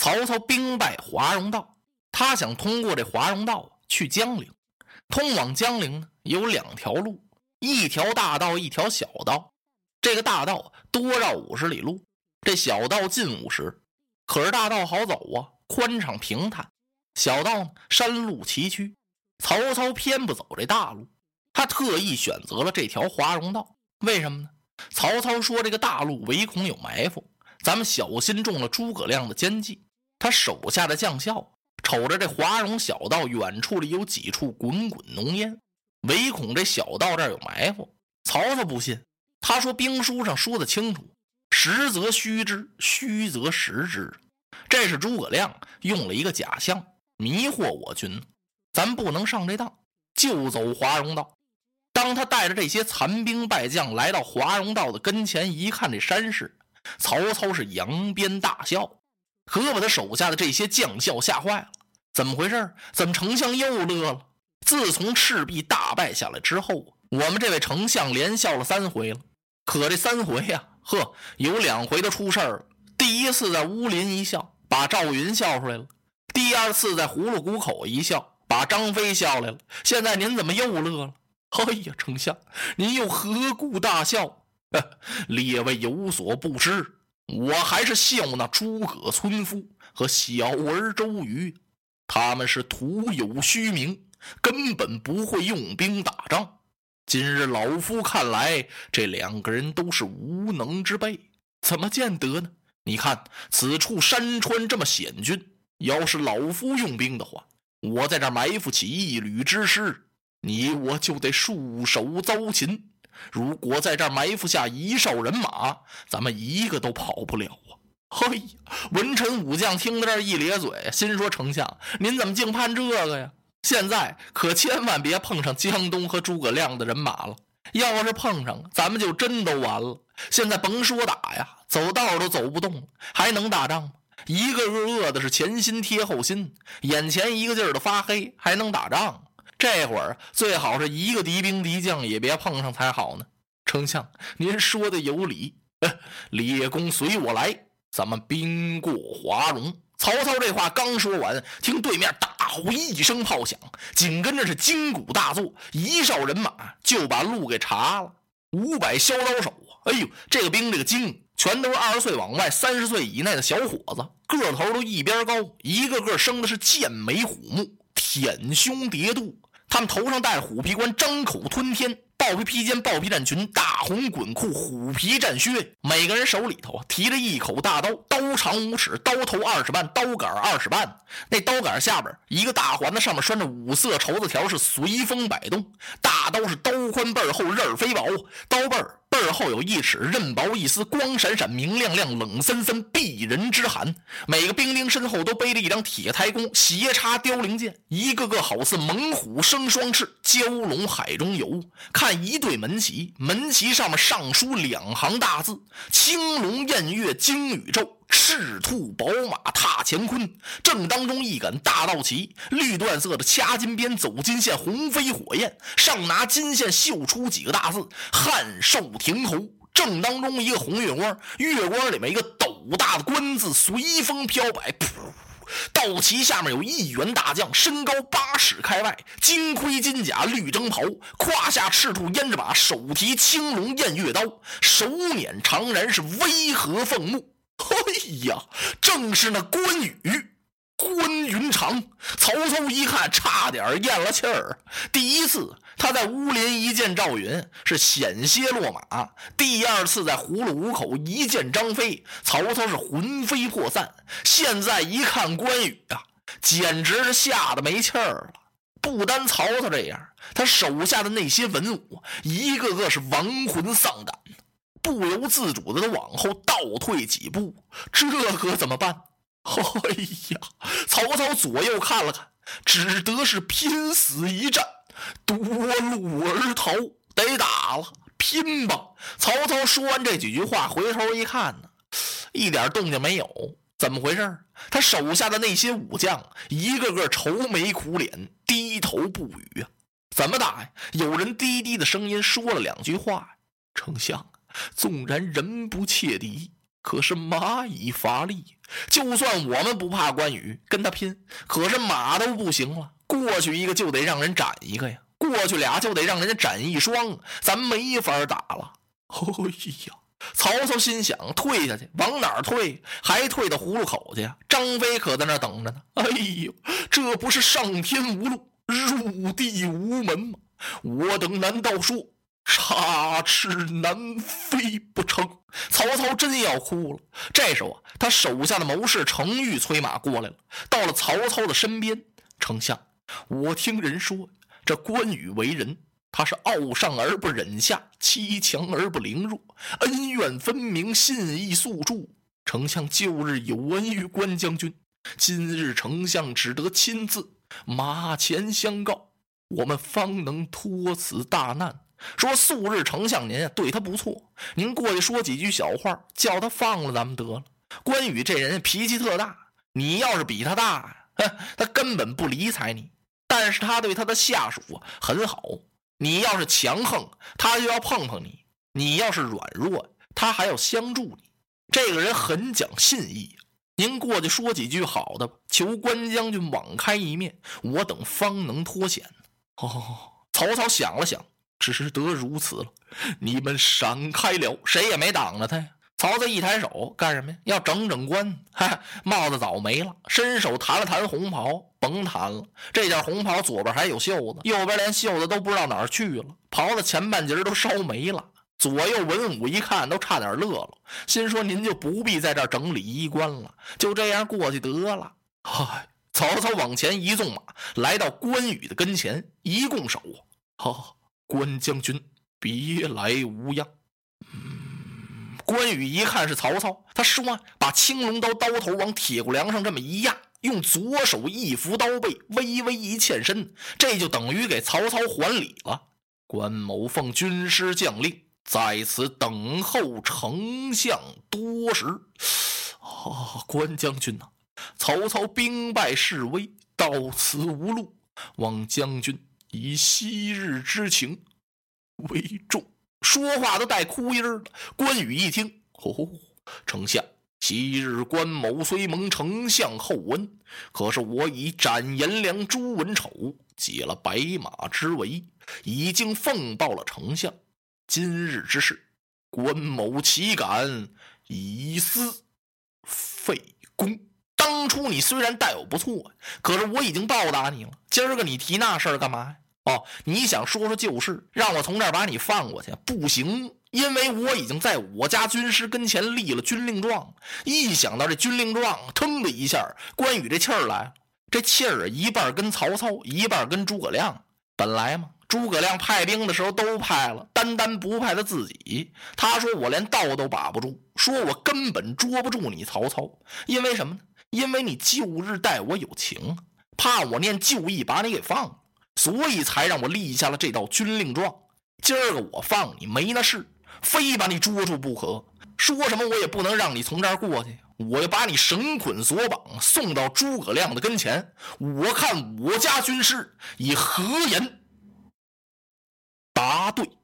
曹操兵败华容道，他想通过这华容道去江陵。通往江陵呢，有两条路，一条大道，一条小道。这个大道多绕五十里路，这小道近五十。可是大道好走啊，宽敞平坦；小道呢，山路崎岖。曹操偏不走这大路，他特意选择了这条华容道。为什么呢？曹操说：“这个大路唯恐有埋伏，咱们小心中了诸葛亮的奸计。他手下的将校瞅着这华容小道远处里有几处滚滚浓烟，唯恐这小道这儿有埋伏。曹操不信，他说兵书上说的清楚，实则虚之，虚则实之。这是诸葛亮用了一个假象迷惑我军，咱不能上这当，就走华容道。”当他带着这些残兵败将来到华容道的跟前，一看这山势，曹操是扬鞭大笑，可把他手下的这些将校吓坏了。怎么回事？怎么丞相又乐了？自从赤壁大败下来之后，我们这位丞相连笑了三回了。可这三回呀，呵，有两回都出事儿了。第一次在乌林一笑，把赵云笑出来了；第二次在葫芦谷口一笑，把张飞笑来了。现在您怎么又乐了？哎呀，丞相，您又何故大笑？呵列位有所不知，我还是笑那诸葛村夫和小儿周瑜，他们是徒有虚名，根本不会用兵打仗。今日老夫看来，这两个人都是无能之辈，怎么见得呢？你看此处山川这么险峻，要是老夫用兵的话，我在这埋伏起一旅之师。你我就得束手遭擒。如果在这儿埋伏下一哨人马，咱们一个都跑不了啊！嘿，文臣武将听到这儿一咧嘴，心说：“丞相，您怎么净盼这个呀？现在可千万别碰上江东和诸葛亮的人马了。要是碰上，咱们就真都完了。现在甭说打呀，走道都走不动，还能打仗吗？一个个饿的是前心贴后心，眼前一个劲儿的发黑，还能打仗？”这会儿最好是一个敌兵敌将也别碰上才好呢。丞相，您说的有理。列公随我来，咱们兵过华容。曹操这话刚说完，听对面大呼一声炮响，紧跟着是金鼓大作，一哨人马就把路给查了。五百削刀手！哎呦，这个兵这个精，全都是二十岁往外、三十岁以内的小伙子，个头都一边高，一个个生的是剑眉虎目、舔胸叠肚。他们头上戴着虎皮冠，张口吞天。豹皮披肩，豹皮战裙，大红滚裤，虎皮战靴。每个人手里头啊提着一口大刀，刀长五尺，刀头二尺半，刀杆二尺半。那刀杆下边一个大环子，上面拴着五色绸子条，是随风摆动。大刀是刀宽背厚，刃儿飞薄，刀背儿背后有一尺，刃薄一丝，光闪闪，明亮亮，冷森森，避人之寒。每个兵丁身后都背着一张铁胎弓，斜插凋零剑，一个个好似猛虎生双翅，蛟龙海中游。看一对门旗，门旗上面上书两行大字：“青龙偃月惊宇宙，赤兔宝马踏乾坤。”正当中一杆大道旗，绿缎色的掐金边，走金线，红飞火焰，上拿金线绣出几个大字：“汉寿亭侯。”正当中一个红月光，月光里面一个斗大的官字，随风飘摆，噗。道旗下面有一员大将，身高八尺开外，金盔金甲绿征袍，胯下赤兔胭脂马，手提青龙偃月刀，手捻长髯是威和凤目。哎呀，正是那关羽。关云长，曹操一看，差点咽了气儿。第一次他在乌林一见赵云，是险些落马；第二次在葫芦谷口一见张飞，曹操是魂飞魄散。现在一看关羽啊，简直是吓得没气儿了。不单曹操这样，他手下的那些文武，一个个是亡魂丧胆，不由自主的都往后倒退几步。这可怎么办？哎呀！曹操左右看了看，只得是拼死一战，夺路而逃。得打了，拼吧！曹操说完这几句话，回头一看呢，一点动静没有。怎么回事？他手下的那些武将，一个个愁眉苦脸，低头不语啊。怎么打呀？有人低低的声音说了两句话：“丞相，纵然人不切敌。”可是马已乏力，就算我们不怕关羽跟他拼，可是马都不行了。过去一个就得让人斩一个呀，过去俩就得让人家斩一双，咱没法打了。哎呀，曹操心想退下去，往哪儿退？还退到葫芦口去呀？张飞可在那等着呢。哎呦，这不是上天无路，入地无门吗？我等难道说？插翅难飞不成？曹操真要哭了。这时候啊，他手下的谋士程昱催马过来了，到了曹操的身边。丞相，我听人说，这关羽为人，他是傲上而不忍下，欺强而不凌弱，恩怨分明，信义素著。丞相旧日有恩于关将军，今日丞相只得亲自马前相告，我们方能脱此大难。说素日丞相您对他不错，您过去说几句小话，叫他放了咱们得了。关羽这人脾气特大，你要是比他大，哼，他根本不理睬你。但是他对他的下属很好，你要是强横，他就要碰碰你；你要是软弱，他还要相助你。这个人很讲信义，您过去说几句好的，求关将军网开一面，我等方能脱险。哦，曹操想了想。只得如此了，你们闪开了，谁也没挡着他呀。曹操一抬手，干什么呀？要整整官，哈，帽子早没了，伸手弹了弹红袍，甭弹了。这件红袍左边还有袖子，右边连袖子都不知道哪儿去了，袍子前半截都烧没了。左右文武一看，都差点乐了，心说您就不必在这儿整理衣冠了，就这样过去得了。曹操往前一纵马，来到关羽的跟前，一拱手，好。关将军，别来无恙。关羽一看是曹操，他唰把青龙刀刀头往铁骨梁上这么一压，用左手一扶刀背，微微一欠身，这就等于给曹操还礼了。关某奉军师将令，在此等候丞相多时。啊，关将军呐，曹操兵败势危，到此无路，望将军。以昔日之情为重，说话都带哭音了。关羽一听，哦，丞相，昔日关某虽蒙丞相厚恩，可是我已斩颜良、诛文丑，解了白马之围，已经奉报了丞相。今日之事，关某岂敢以私废公？当初你虽然待我不错，可是我已经报答你了。今儿个你提那事儿干嘛呀？哦，你想说说旧事，让我从这儿把你放过去？不行，因为我已经在我家军师跟前立了军令状。一想到这军令状，腾的一下，关羽这气儿来了。这气儿一半跟曹操，一半跟诸葛亮。本来嘛，诸葛亮派兵的时候都派了，单单不派他自己。他说我连道都把不住，说我根本捉不住你曹操。因为什么呢？因为你旧日待我有情，怕我念旧义把你给放了，所以才让我立下了这道军令状。今儿个我放你没那事，非把你捉住不可。说什么我也不能让你从这儿过去，我要把你绳捆索绑，送到诸葛亮的跟前。我看我家军师以何言答对。